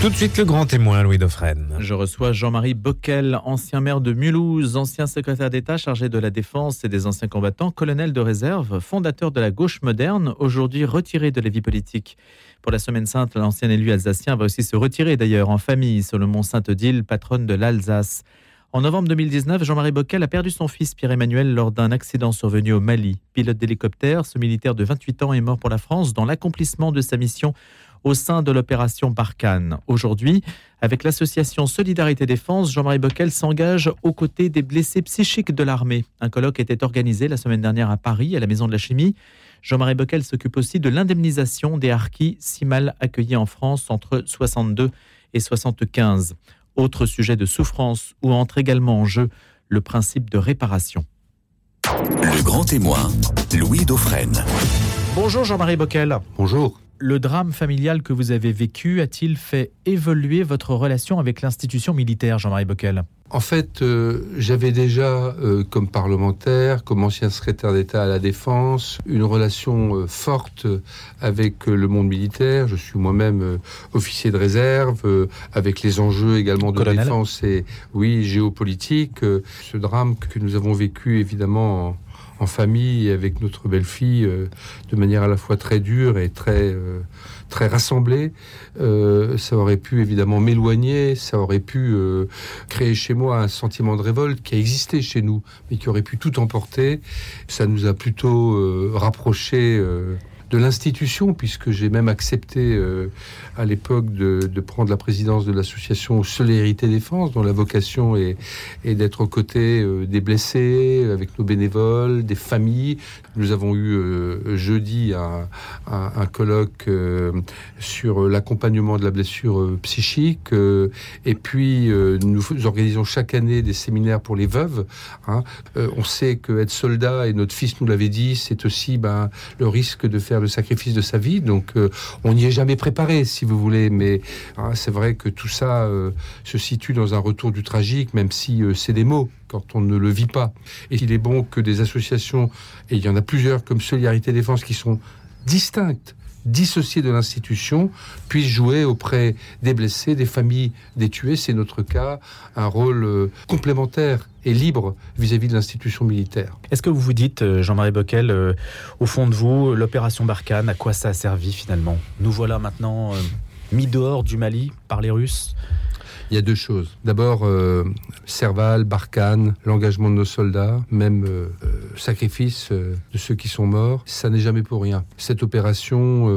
Tout de suite, le grand témoin, Louis Dauphren. Je reçois Jean-Marie Bockel, ancien maire de Mulhouse, ancien secrétaire d'État chargé de la défense et des anciens combattants, colonel de réserve, fondateur de la gauche moderne, aujourd'hui retiré de la vie politique. Pour la Semaine Sainte, l'ancien élu alsacien va aussi se retirer d'ailleurs en famille sur le mont Sainte-Odile, patronne de l'Alsace. En novembre 2019, Jean-Marie Bockel a perdu son fils Pierre-Emmanuel lors d'un accident survenu au Mali. Pilote d'hélicoptère, ce militaire de 28 ans est mort pour la France dans l'accomplissement de sa mission au sein de l'opération Barkhane. Aujourd'hui, avec l'association Solidarité Défense, Jean-Marie Bockel s'engage aux côtés des blessés psychiques de l'armée. Un colloque était organisé la semaine dernière à Paris, à la Maison de la Chimie. Jean-Marie Bockel s'occupe aussi de l'indemnisation des harkis si mal accueillis en France entre 62 et 75. Autre sujet de souffrance où entre également en jeu le principe de réparation. Le grand témoin, Louis Dauphren. Bonjour Jean-Marie Bockel. Bonjour le drame familial que vous avez vécu a-t-il fait évoluer votre relation avec l'institution militaire, Jean-Marie Bockel? En fait, euh, j'avais déjà, euh, comme parlementaire, comme ancien secrétaire d'État à la Défense, une relation euh, forte avec le monde militaire. Je suis moi-même officier de réserve, avec les enjeux également de défense et, oui, géopolitique. ce drame que nous avons vécu, évidemment, en famille avec notre belle-fille euh, de manière à la fois très dure et très euh, très rassemblée. Euh, ça aurait pu évidemment m'éloigner, ça aurait pu créer chez moi un sentiment de révolte qui a existé chez nous, mais qui aurait pu tout emporter. Ça nous a plutôt rapprochés de l'institution, puisque j'ai même accepté euh, à l'époque de, prendre la présidence de l'association Solidarité Défense, dont la vocation est, d'être aux côtés euh, des blessés, avec nos bénévoles, des familles. Nous avons eu euh, jeudi un, un colloque sur l'accompagnement de la blessure psychique, et puis nous organisons chaque année des séminaires pour les veuves. Hein. on sait que être soldat, et notre fils nous l'avait dit, c'est aussi ben, le risque de faire le sacrifice de sa vie. Donc euh, on n'y est jamais préparé, si vous voulez. Mais hein, c'est vrai que tout ça euh, se situe dans un retour du tragique, même si euh, c'est des mots quand on ne le vit pas. Et il est bon que des associations, et il y en a plusieurs comme Solidarité Défense, qui sont distinctes dissociés de l'institution puissent jouer auprès des blessés, des familles des tués, c'est notre cas, un rôle euh, complémentaire et libre vis-à-vis de l'institution militaire. Est-ce que vous vous dites, euh, Jean-Marie Bockel, euh, au fond de vous, l'opération Barkhane, à quoi ça a servi finalement? Nous voilà maintenant mis dehors du Mali par les Russes il y a deux choses. D'abord, euh, Serval, Barkhane, l'engagement de nos soldats, même euh, sacrifice de ceux qui sont morts, ça n'est jamais pour rien. Cette opération,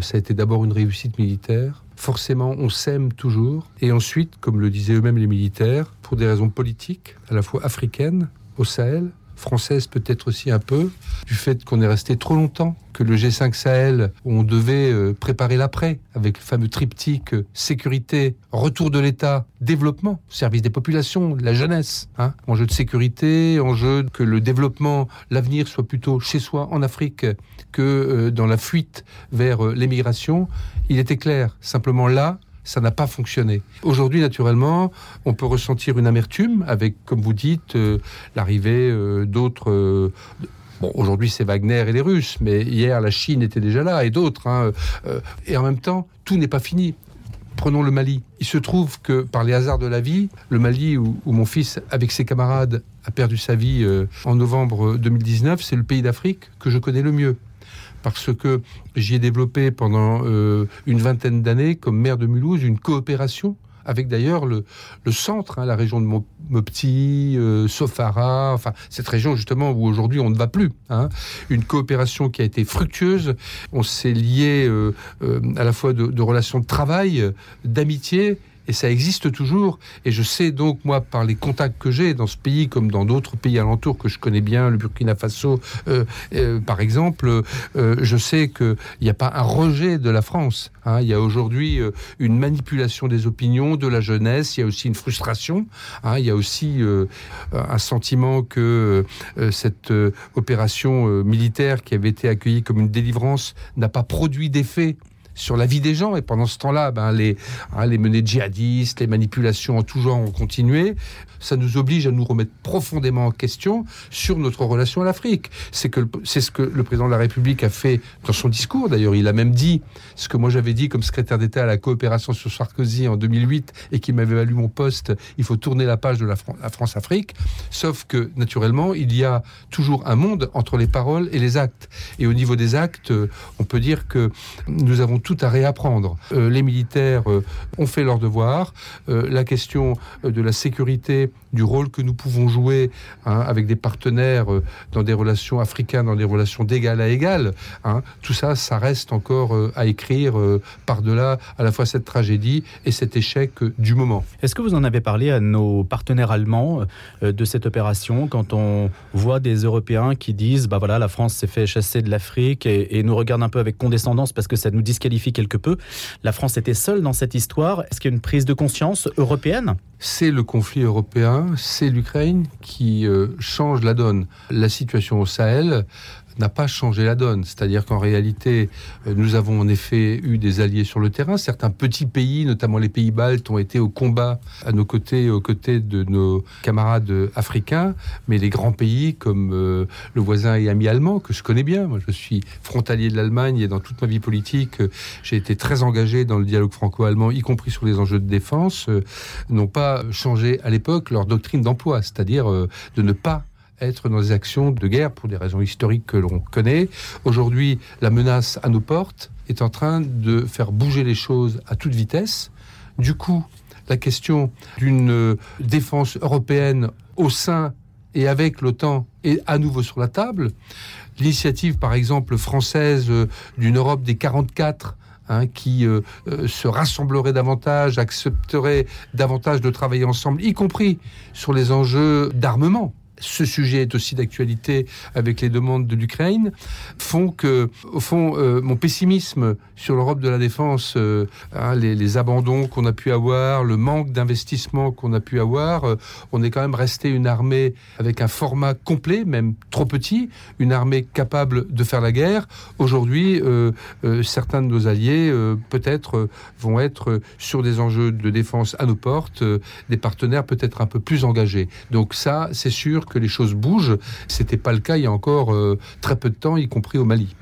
ça a été d'abord une réussite militaire. Forcément, on s'aime toujours. Et ensuite, comme le disaient eux-mêmes les militaires, pour des raisons politiques, à la fois africaines, au Sahel, française peut-être aussi un peu, du fait qu'on est resté trop longtemps, que le G5 Sahel, on devait euh, préparer l'après, avec le fameux triptyque euh, sécurité, retour de l'État, développement, service des populations, la jeunesse, hein, enjeu de sécurité, enjeu que le développement, l'avenir soit plutôt chez soi en Afrique que euh, dans la fuite vers l'émigration, il était clair, simplement là, ça n'a pas fonctionné. Aujourd'hui, naturellement, on peut ressentir une amertume avec, comme vous dites, euh, l'arrivée euh, d'autres. Euh, bon, aujourd'hui, c'est Wagner et les Russes, mais hier, la Chine était déjà là et d'autres. Hein, et en même temps, tout n'est pas fini. Prenons le Mali. Il se trouve que par les hasards de la vie, le Mali où, où mon fils, avec ses camarades, a perdu sa vie en novembre 2019, c'est le pays d'Afrique que je connais le mieux parce que j'y ai développé pendant euh, une vingtaine d'années, comme maire de Mulhouse, une coopération avec d'ailleurs le, centre, hein, la région de Mopti, euh, Sofara, enfin cette région justement où aujourd'hui on ne va plus. Hein. Une coopération qui a été fructueuse. On s'est lié euh, à la fois de relations de travail, d'amitié et ça existe toujours. Et je sais donc, moi, par les contacts que j'ai dans ce pays, comme dans d'autres pays alentours que je connais bien, le Burkina Faso, euh, euh, par exemple, euh, je sais qu'il n'y a pas un rejet de la France. Hein. Il y a aujourd'hui une manipulation des opinions de la jeunesse, il y a aussi une frustration, hein. il y a aussi un sentiment que cette opération militaire qui avait été accueillie comme une délivrance n'a pas produit d'effet sur la vie des gens. Et pendant ce temps-là, ben, les, hein, les menées djihadistes, les manipulations en tout genre ont continué. Ça nous oblige à nous remettre profondément en question sur notre relation à l'Afrique. C'est que c'est ce que le président de la République a fait dans son discours. D'ailleurs, il a même dit ce que moi j'avais dit comme secrétaire d'État à la coopération sur Sarkozy en 2008 et qui m'avait valu mon poste. Il faut tourner la page de la, France-Afrique. Sauf que naturellement, il y a toujours un monde entre les paroles et les actes. Et au niveau des actes, euh, on peut dire que nous avons tout à réapprendre. Euh, les militaires euh, ont fait leur devoir. la question de la sécurité du rôle que nous pouvons jouer hein, avec des partenaires euh, dans des relations africaines, dans des relations d'égal à égal. Hein. tout ça, ça reste encore euh, à écrire euh, par-delà à la fois cette tragédie et cet échec du moment. Est-ce que vous en avez parlé à nos partenaires allemands de cette opération quand on voit des Européens qui disent bah voilà la France s'est fait chasser de l'Afrique et, et nous regarde un peu avec condescendance parce que ça nous disqualifie quelque peu. La France était seule dans cette histoire. Est-ce qu'il y a une prise de conscience européenne? C'est le conflit européen, c'est l'Ukraine qui euh, change la donne. La situation au Sahel, n'a pas changé la donne. C'est-à-dire qu'en réalité, euh, nous avons en effet eu des alliés sur le terrain. Certains petits pays, notamment les pays baltes, ont été au combat à nos côtés, aux côtés de nos camarades africains. Mais les grands pays comme euh, le voisin et ami allemand, que je connais bien, moi je suis frontalier de l'Allemagne et dans toute ma vie politique, euh, j'ai été très engagé dans le dialogue franco-allemand, y compris sur les enjeux de défense, n'ont pas changé à l'époque leur doctrine d'emploi, c'est-à-dire de ne pas être dans des actions de guerre pour des raisons historiques que l'on connaît. Aujourd'hui, la menace à nos portes est en train de faire bouger les choses à toute vitesse. Du coup, la question d'une euh, défense européenne au sein et avec l'OTAN est à nouveau sur la table. L'initiative, par exemple, française euh, d'une Europe des 44 Hein, qui euh, se rassemblerait davantage, accepterait davantage de travailler ensemble, y compris sur les enjeux d'armement ce sujet est aussi d'actualité avec les demandes de l'Ukraine, font que, au fond, euh, mon pessimisme sur l'Europe de la défense, euh, hein, les, abandons qu'on a pu avoir, le manque d'investissement qu'on a pu avoir, euh, on est quand même resté une armée avec un format complet, même trop petit, une armée capable de faire la guerre. Aujourd'hui, certains de nos alliés, peut-être, vont être sur des enjeux de défense à nos portes, des partenaires peut-être un peu plus engagés. Donc ça, c'est sûr que les choses bougent. C'était pas le cas il y a encore euh, très peu de temps, y compris au Mali.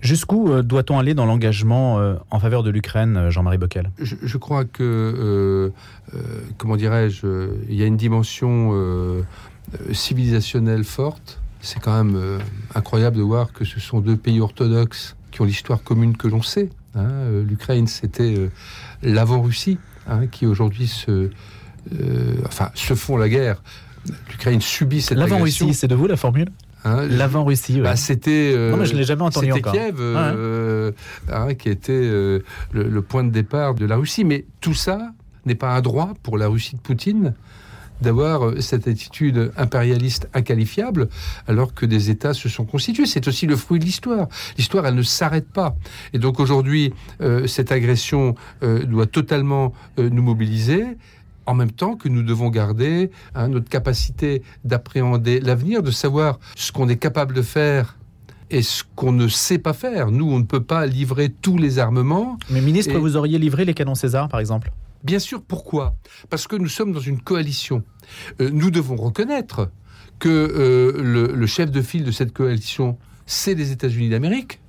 Jusqu'où euh, doit-on aller dans l'engagement euh, en faveur de l'Ukraine, Jean-Marie Bockel je, crois que, comment dirais-je, il y a une dimension civilisationnelle forte. C'est quand même incroyable de voir que ce sont deux pays orthodoxes qui ont l'histoire commune que l'on sait. Hein. L'Ukraine, c'était l'avant-Russie, hein, qui aujourd'hui se, enfin, se font la guerre l'Ukraine subit cette L'avant-Russie, c'est de vous la formule Hein, L'avant-Russie. Bah, c'était. non, mais je l'ai jamais entendu encore. Kiev, euh, hein, qui était euh, le, point de départ de la Russie. Mais tout ça n'est pas un droit pour la Russie de Poutine d'avoir euh, cette attitude impérialiste inqualifiable alors que des États se sont constitués. C'est aussi le fruit de l'histoire. L'histoire, elle ne s'arrête pas. Et donc aujourd'hui, cette agression doit totalement nous mobiliser en même temps que nous devons garder hein, notre capacité d'appréhender l'avenir, de savoir ce qu'on est capable de faire et ce qu'on ne sait pas faire. Nous, on ne peut pas livrer tous les armements. Mais ministre, vous auriez livré les canons César, par exemple? Bien sûr, pourquoi? Parce que nous sommes dans une coalition. Euh, nous devons reconnaître que euh, le, le chef de file de cette coalition, c'est les États-Unis d'Amérique.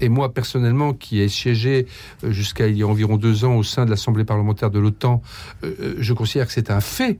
Et moi, personnellement, qui ai siégé euh, jusqu'à il y a environ deux ans au sein de l'Assemblée parlementaire de l'OTAN, euh, euh, je considère que c'est un fait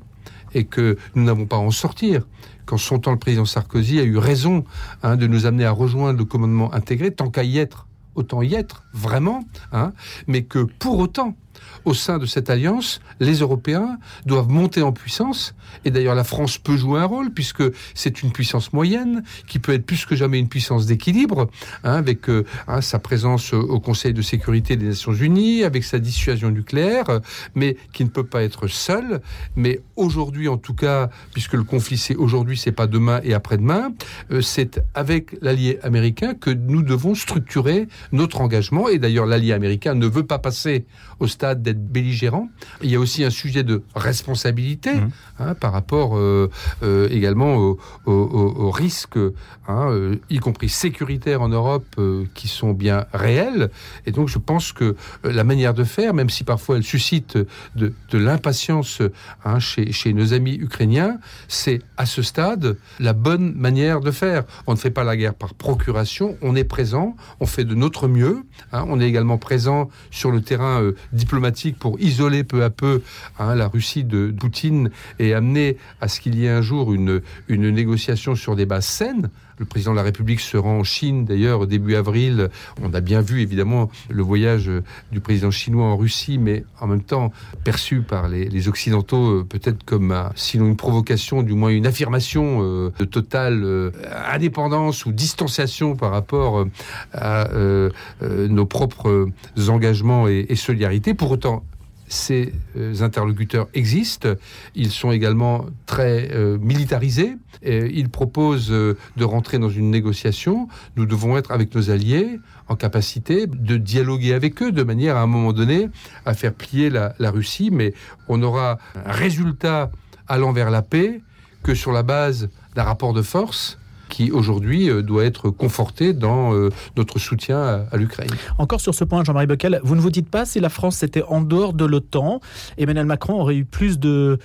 et que nous n'avons pas à en sortir. Quand son temps le président Sarkozy a eu raison hein, de nous amener à rejoindre le commandement intégré, tant qu'à y être, autant y être, vraiment, hein, mais que pour autant, au sein de cette alliance, les Européens doivent monter en puissance. Et d'ailleurs, la France peut jouer un rôle, puisque c'est une puissance moyenne, qui peut être plus que jamais une puissance d'équilibre, hein, avec euh, hein, sa présence au Conseil de sécurité des Nations Unies, avec sa dissuasion nucléaire, mais qui ne peut pas être seule. Mais aujourd'hui, en tout cas, puisque le conflit c'est aujourd'hui, c'est pas demain et après-demain, euh, c'est avec l'allié américain que nous devons structurer notre engagement. Et d'ailleurs, l'allié américain ne veut pas passer au stade pas d'être belligérant. Il y a aussi un sujet de responsabilité Mhm. hein, par rapport euh, euh, également aux au, au- aux risques, hein, euh, y compris sécuritaires en Europe, qui sont bien réels. Et donc je pense que la manière de faire, même si parfois elle suscite de, de l'impatience hein, chez, chez nos amis ukrainiens, c'est à ce stade la bonne manière de faire. On ne fait pas la guerre par procuration, on est présent, on fait de notre mieux. on est également présent sur le terrain euh, pour isoler peu à peu hein, la Russie de Poutine et amener à ce qu'il y ait un jour une, une négociation sur des bases saines. Le président de la République se rend en Chine d'ailleurs début avril. On a bien vu évidemment le voyage euh, du président chinois en Russie, mais en même temps perçu par les, Occidentaux euh, peut-être comme sinon une provocation, du moins une affirmation euh, de totale indépendance ou distanciation par rapport à nos propres engagements et, solidarités. Pour autant, ces euh, interlocuteurs existent. Ils sont également très euh, militarisés. Et ils proposent euh, de rentrer dans une négociation. Nous devons être avec nos alliés en capacité de dialoguer avec eux de manière à un moment donné à faire plier la, la Russie. Mais on aura un résultat allant vers la paix que sur la base d'un rapport de force qui aujourd'hui euh, doit être conforté dans euh, notre soutien à, l'Ukraine. Encore sur ce point, Jean-Marie Bockel, vous ne vous dites pas si la France était en dehors de l'OTAN, Emmanuel Macron aurait eu plus de,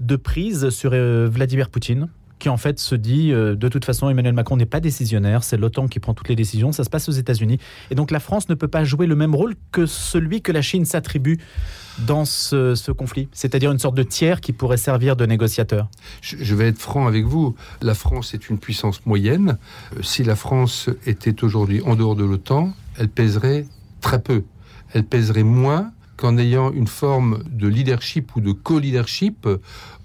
de prise sur euh, Vladimir Poutine? Qui en fait se dit euh, de toute façon Emmanuel Macron n'est pas décisionnaire, c'est l'OTAN qui prend toutes les décisions, ça se passe aux États-Unis et donc la France ne peut pas jouer le même rôle que celui que la Chine s'attribue dans ce, conflit, c'est-à-dire une sorte de tiers qui pourrait servir de négociateur. Je je vais être franc avec vous. La France est une puissance moyenne. Euh, Si la France était aujourd'hui en dehors de l'OTAN, elle pèserait très peu. Elle pèserait moins qu'en ayant une forme de leadership ou de co-leadership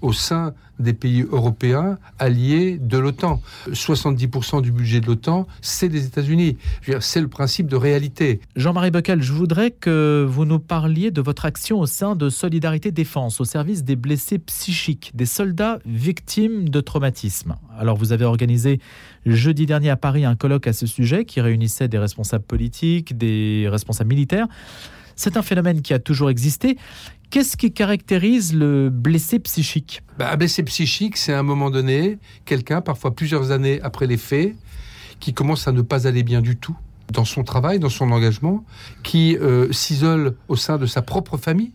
au sein des pays européens alliés de l'OTAN. 70% du budget de l'OTAN, c'est des États-Unis. C'est le principe de réalité. Jean-Marie Bockel, je voudrais que vous nous parliez de votre action au sein de Solidarité Défense, au service des blessés psychiques, des soldats victimes de traumatisme. Alors, vous avez organisé jeudi dernier à Paris un colloque à ce sujet qui réunissait des responsables politiques, des responsables militaires. C'est un phénomène qui a toujours existé. Qu'est-ce qui caractérise le blessé psychique Bah, un blessé psychique, c'est à un moment donné quelqu'un, parfois plusieurs années après les faits, qui commence à ne pas aller bien du tout dans son travail, dans son engagement, qui euh, s'isole au sein de sa propre famille,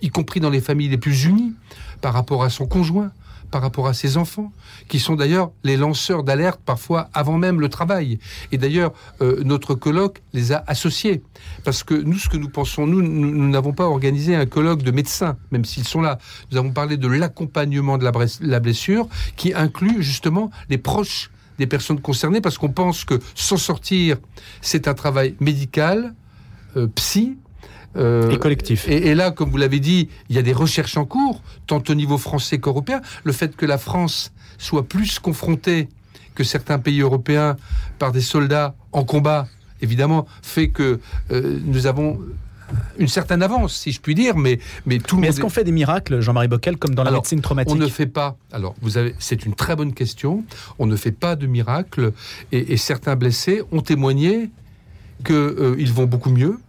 y compris dans les familles les plus unies, par rapport à son conjoint, par rapport à ses enfants, qui sont d'ailleurs les lanceurs d'alerte parfois avant même le travail. Et d'ailleurs, euh, notre colloque les a associés. Parce que nous, ce que nous pensons, nous, nous n'avons pas organisé un colloque de médecins, même s'ils sont là. Nous avons parlé de l'accompagnement de la blessure, qui inclut justement les proches des personnes concernées, parce qu'on pense que s'en sortir, c'est un travail médical, euh, psy, euh, Et collectif. et, et là, comme vous l'avez dit, il y a des recherches en cours, tant au niveau français qu'européen. Le fait que la France soit plus confrontée que certains pays européens par des soldats en combat, évidemment, fait que euh, nous avons une certaine avance, si je puis dire, mais, mais tout le Mais monde est-ce qu'on fait des miracles, Jean-Marie Bockel, comme dans la Alors, médecine on traumatique ne fait pas. Alors, vous avez, c'est une très bonne question. On ne fait pas de miracle. Et, et certains blessés ont témoigné qu'ils vont beaucoup mieux,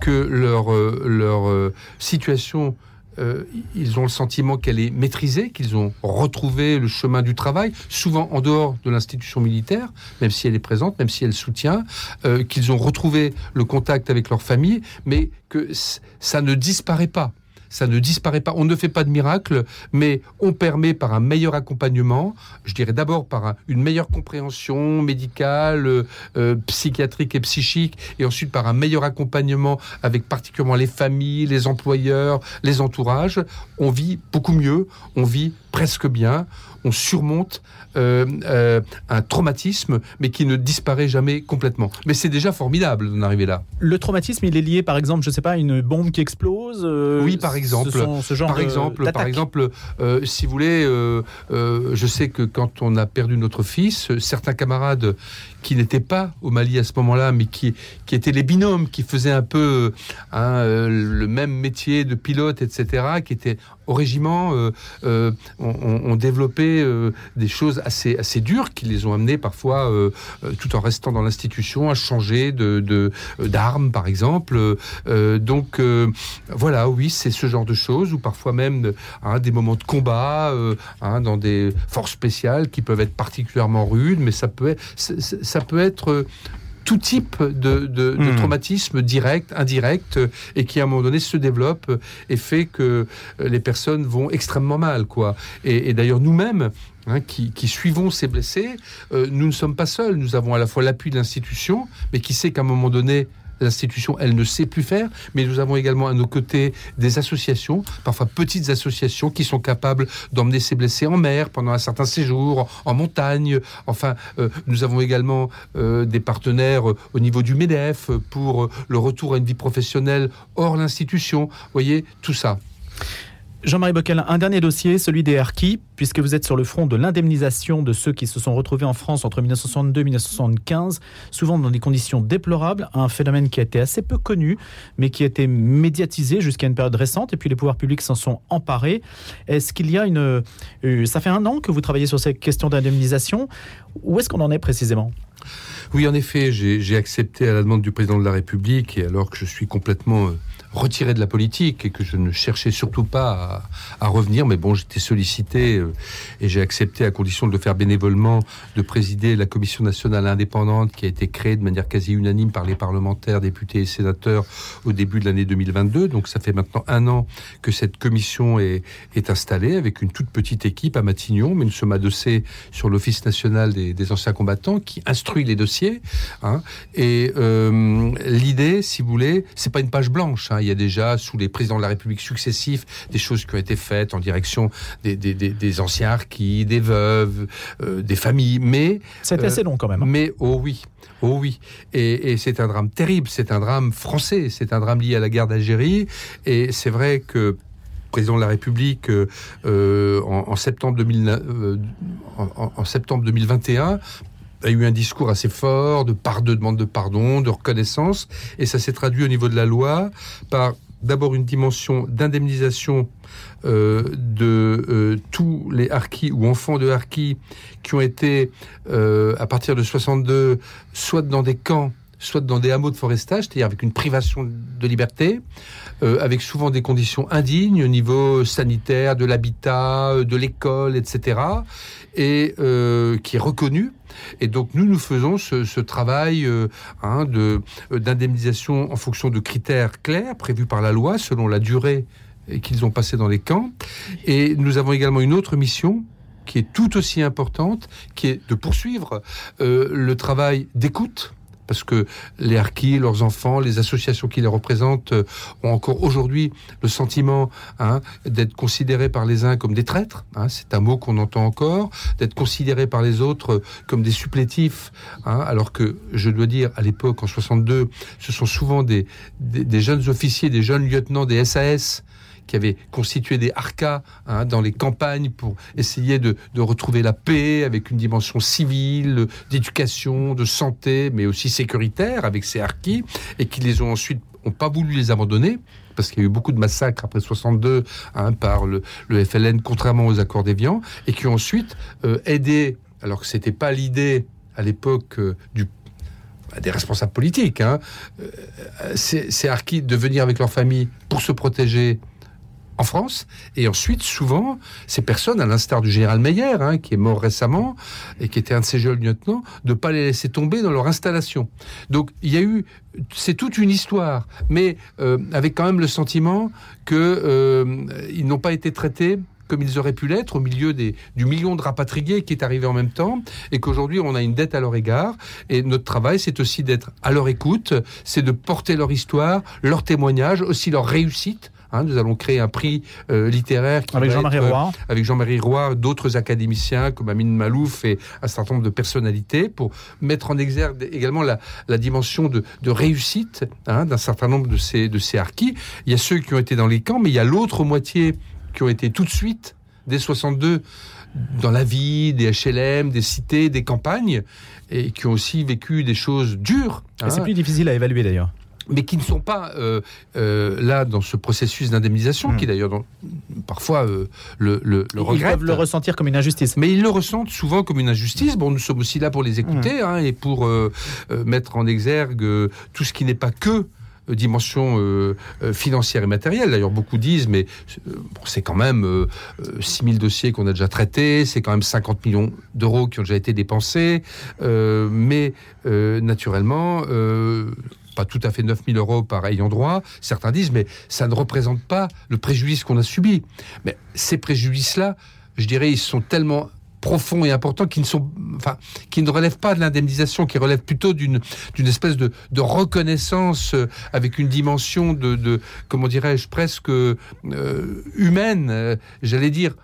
que leur, euh, leur euh, situation, euh, ils ont le sentiment qu'elle est maîtrisée, qu'ils ont retrouvé le chemin du travail, souvent en dehors de l'institution militaire, même si elle est présente, même si elle soutient, qu'ils ont retrouvé le contact avec leur famille, mais que ça ne disparaît pas ça ne disparaît pas. On ne fait pas de miracle, mais on permet par un meilleur accompagnement, je dirais d'abord par un- une meilleure compréhension médicale, euh, euh, psychiatrique et psychique, et ensuite par un meilleur accompagnement avec particulièrement les familles, les employeurs, les entourages, on vit beaucoup mieux, on vit presque bien, on surmonte euh, euh, un traumatisme, mais qui ne disparaît jamais complètement. Mais c'est déjà formidable d'en arriver là. Le traumatisme, il est lié, par exemple, je sais pas, à une bombe qui explose euh, Oui, par exemple, ce genre par exemple, par exemple, si vous voulez, je sais que quand on a perdu notre fils, certains camarades qui n'étaient pas au Mali à ce moment-là, mais qui, qui étaient les binômes, qui faisaient un peu hein, le même métier de pilote, etc., qui étaient au régiment, ont, développé des choses assez, assez dures qui les ont amenés parfois, tout en restant dans l'institution, à changer de d'armes, par exemple. donc voilà, oui, c'est ce genre de choses, ou parfois même hein, des moments de combat euh, hein, dans des forces spéciales qui peuvent être particulièrement rudes, mais ça peut être, ça peut être euh, tout type de, hmm. traumatisme direct, indirect, et qui à un moment donné se développe et fait que les personnes vont extrêmement mal, quoi. Et, d'ailleurs nous-mêmes, hein, qui, suivons ces blessés, euh, nous ne sommes pas seuls. Nous avons à la fois l'appui de l'institution, mais qui sait qu'à un moment donné, l'institution, elle ne sait plus faire, mais nous avons également à nos côtés des associations, parfois petites associations, qui sont capables d'emmener ces blessés en mer pendant un certain séjour, en montagne. Enfin, euh, nous avons également euh, des partenaires euh, au niveau du MEDEF pour le retour à une vie professionnelle hors l'institution. Vous voyez, tout ça. Jean-Marie Bockel, un dernier dossier, celui des harkis, puisque vous êtes sur le front de l'indemnisation de ceux qui se sont retrouvés en France entre 1962 et 1975, souvent dans des conditions déplorables, un phénomène qui a été assez peu connu, mais qui a été médiatisé jusqu'à une période récente, et puis les pouvoirs publics s'en sont emparés. Est-ce qu'il y a une... Euh, ça fait un an que vous travaillez sur ces questions d'indemnisation. Où est-ce qu'on en est précisément? Oui, en effet, j'ai accepté à la demande du président de la République, et alors que je suis complètement euh, retiré de la politique et que je ne cherchais surtout pas à, revenir. Mais bon, j'étais sollicité euh, et j'ai accepté à condition de le faire bénévolement de présider la commission nationale indépendante qui a été créée de manière quasi unanime par les parlementaires, députés et sénateurs au début de l'année 2022. Donc ça fait maintenant un an que cette commission est, installée avec une toute petite équipe à Matignon, mais nous sommes adossés sur l'Office national des, des, anciens combattants qui instruit les dossiers. Hein. Et euh, l'idée, si vous voulez, c'est pas une page blanche. Hein. Il y a déjà, sous les présidents de la République successifs, des choses qui ont été faites en direction des, des, des, anciens harkis, des veuves, euh, des familles. Mais c'est assez long quand même. Hein. Mais oh oui, oh oui. Et, et c'est un drame terrible. C'est un drame français. C'est un drame lié à la guerre d'Algérie. Et c'est vrai que président de la République euh, euh en, en, septembre 2000, euh, en, en, septembre 2021 a eu un discours assez fort de, part, de demande de pardon, de reconnaissance, et ça s'est traduit au niveau de la loi par d'abord une dimension d'indemnisation euh, de euh, tous les harkis ou enfants de harkis qui ont été, euh, à partir de 62, soit dans des camps, soit dans des hameaux de forestage, c'est-à-dire avec une privation de liberté, euh, avec souvent des conditions indignes au niveau sanitaire, de l'habitat, de l'école, etc., et euh, qui est reconnu et donc nous, nous faisons ce, travail euh, hein, de d'indemnisation en fonction de critères clairs prévus par la loi selon la durée qu'ils ont passé dans les camps. Et nous avons également une autre mission qui est tout aussi importante, qui est de poursuivre euh, le travail d'écoute parce que les harkis, leurs enfants, les associations qui les représentent euh, ont encore aujourd'hui le sentiment hein, d'être considérés par les uns comme des traîtres, hein, c'est un mot qu'on entend encore, d'être considérés par les autres comme des supplétifs, hein, alors que je dois dire, à l'époque, en 62, ce sont souvent des, des jeunes officiers, des jeunes lieutenants des SAS qui avaient constitué des harkas hein, dans les campagnes pour essayer de, retrouver la paix avec une dimension civile, d'éducation, de santé, mais aussi sécuritaire avec ces harkis, et qui les ont ensuite ont pas voulu les abandonner parce qu'il y a eu beaucoup de massacres après 62 hein, par le, FLN, contrairement aux accords d'Évian, et qui ont ensuite euh, aidé, alors que c'était pas l'idée à l'époque euh, du des responsables politiques, hein, euh, ces, ces de venir avec leur famille pour se protéger en France. Et ensuite, souvent, ces personnes, à l'instar du général Meyer, hein, qui est mort récemment et qui était un de ces jeunes lieutenants, de pas les laisser tomber dans leur installation. Donc, il y a eu, c'est toute une histoire, mais euh, avec quand même le sentiment que euh, n'ont pas été traités comme ils auraient pu l'être au milieu du million de rapatriés qui est arrivé en même temps et qu'aujourd'hui on a une dette à leur égard. Et notre travail, c'est aussi d'être à leur écoute, c'est de porter leur histoire, leur témoignage, aussi leur réussite Hein. nous allons créer un prix littéraire avec Jean-Marie Roy, avec Jean-Marie Roy, d'autres académiciens comme Amine Malouf et un certain nombre de personnalités pour mettre en exergue également la, la dimension de, de réussite hein, d'un certain nombre de ces de ces harkis. Il y a ceux qui ont été dans les camps, mais il y a l'autre moitié qui ont été tout de suite dès 62 dans la vie, des HLM, des cités, des campagnes, et qui ont aussi vécu des choses dures. C'est hein. plus difficile à évaluer d'ailleurs mais qui ne sont pas euh, euh, là dans ce processus d'indemnisation, hmm. qui d'ailleurs parfois euh, le, le, le Ils peuvent le ressentir comme une injustice. Mais ils le ressentent souvent comme une injustice. Bon, nous sommes aussi là pour les écouter hmm. hein, et pour mettre en exergue tout ce qui n'est pas que dimension euh, euh, financière et matérielle. D'ailleurs, beaucoup disent, mais c'est quand même 6000 dossiers qu'on a déjà traités, c'est quand même 50 millions d'euros qui ont déjà été dépensés, mais naturellement, pas tout à fait 9000 euros par ayant droit. Certains disent, mais ça ne représente pas le préjudice qu'on a subi. Mais ces préjudices-là, je dirais, ils sont tellement profonds et importants qui ne sont, enfin, qui ne relèvent pas de l'indemnisation, qui relèvent plutôt d'une d'une espèce de, de reconnaissance euh, avec une dimension de, de comment dirais-je presque euh, humaine, euh, j'allais dire.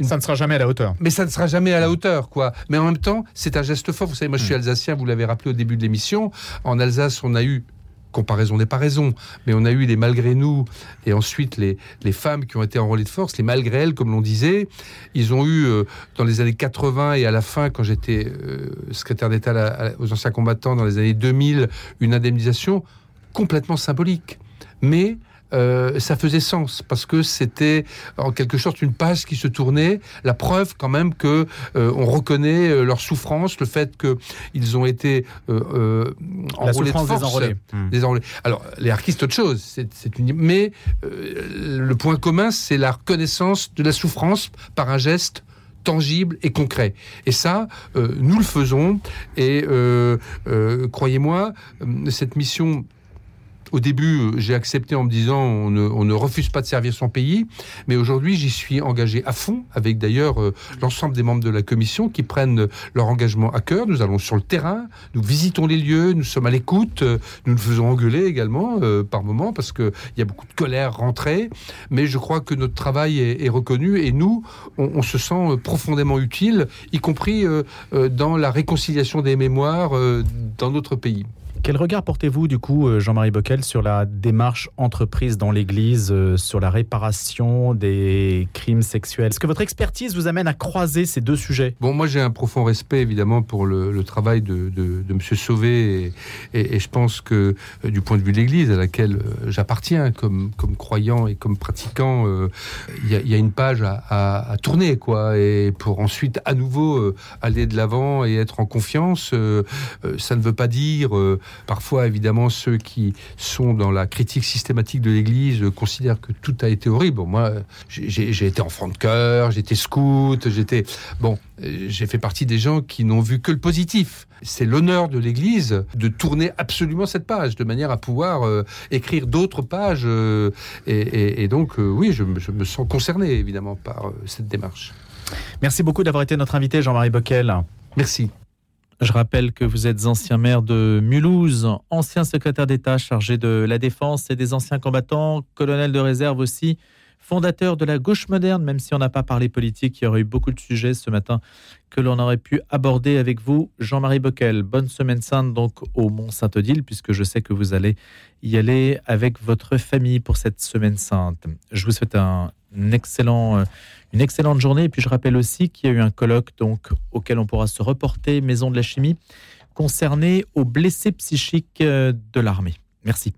Ça ne sera jamais à la hauteur. Mais ça ne sera jamais à la hauteur, quoi. Mais en même temps, c'est un geste fort. Vous savez, moi, je suis hmm. alsacien, vous l'avez rappelé au début de l'émission. En Alsace, on a eu comparaison n'est pas raison, mais on a eu les malgré nous et ensuite les, femmes qui ont été enrôlées de force, les malgré elles, comme l'on disait. Ils ont eu, euh, dans les années 80 et à la fin, quand j'étais euh, secrétaire d'État aux anciens combattants, dans les années 2000, une indemnisation complètement symbolique. Mais euh, ça faisait sens parce que c'était en quelque sorte une page qui se tournait, la preuve quand même que euh, on reconnaît euh, leur souffrance, le fait que ils ont été enrôlés de force, hmm. Alors les artistes autre chose, c'est une mais le point commun c'est la reconnaissance de la souffrance par un geste tangible et concret. Et ça, nous le faisons. Et croyez-moi, cette mission au début, euh, j'ai accepté en me disant on ne, refuse pas de servir son pays, mais aujourd'hui, j'y suis engagé à fond, avec d'ailleurs euh, l'ensemble des membres de la commission qui prennent leur engagement à cœur. Nous allons sur le terrain, nous visitons les lieux, nous sommes à l'écoute, euh, nous nous faisons engueuler également par moments parce qu'il y a beaucoup de colère rentrée, mais je crois que notre travail est, reconnu et nous, on, se sent profondément utile, y compris dans la réconciliation des mémoires dans notre pays. Quel regard portez-vous du coup, euh, Jean-Marie Bockel, sur la démarche entreprise dans l'Église, euh, sur la réparation des crimes sexuels? Est-ce que votre expertise vous amène à croiser ces deux sujets? Bon, moi j'ai un profond respect évidemment pour le, travail de, de, M. Sauvé et, je pense que euh, du point de vue de l'Église à laquelle j'appartiens comme, croyant et comme pratiquant, il y, a une page à, tourner quoi, et pour ensuite à nouveau aller de l'avant et être en confiance. ça ne veut pas dire Parfois, évidemment, ceux qui sont dans la critique systématique de l'Église considèrent que tout a été horrible. moi, j'ai été enfant de cœur, j'étais scout, j'étais... Bon, j'ai fait partie des gens qui n'ont vu que le positif. C'est l'honneur de l'Église de tourner absolument cette page, de manière à pouvoir euh, écrire d'autres pages. Euh, et, donc, euh, oui, je, je, me sens concerné, évidemment, par cette démarche. Merci beaucoup d'avoir été notre invité, Jean-Marie Bockel. Merci. Je rappelle que vous êtes ancien maire de Mulhouse, ancien secrétaire d'État chargé de la défense et des anciens combattants, colonel de réserve aussi, fondateur de la gauche moderne, même si on n'a pas parlé politique, il y aurait eu beaucoup de sujets ce matin que l'on aurait pu aborder avec vous. Jean-Marie Bockel, bonne semaine sainte donc au Mont-Saint-Odile, puisque je sais que vous allez y aller avec votre famille pour cette semaine sainte. Je vous souhaite euh, une excellente journée. Et puis je rappelle aussi qu'il y a eu un colloque donc, auquel on pourra se reporter, Maison de la Chimie, concerné aux blessés psychiques euh, de l'armée. Merci.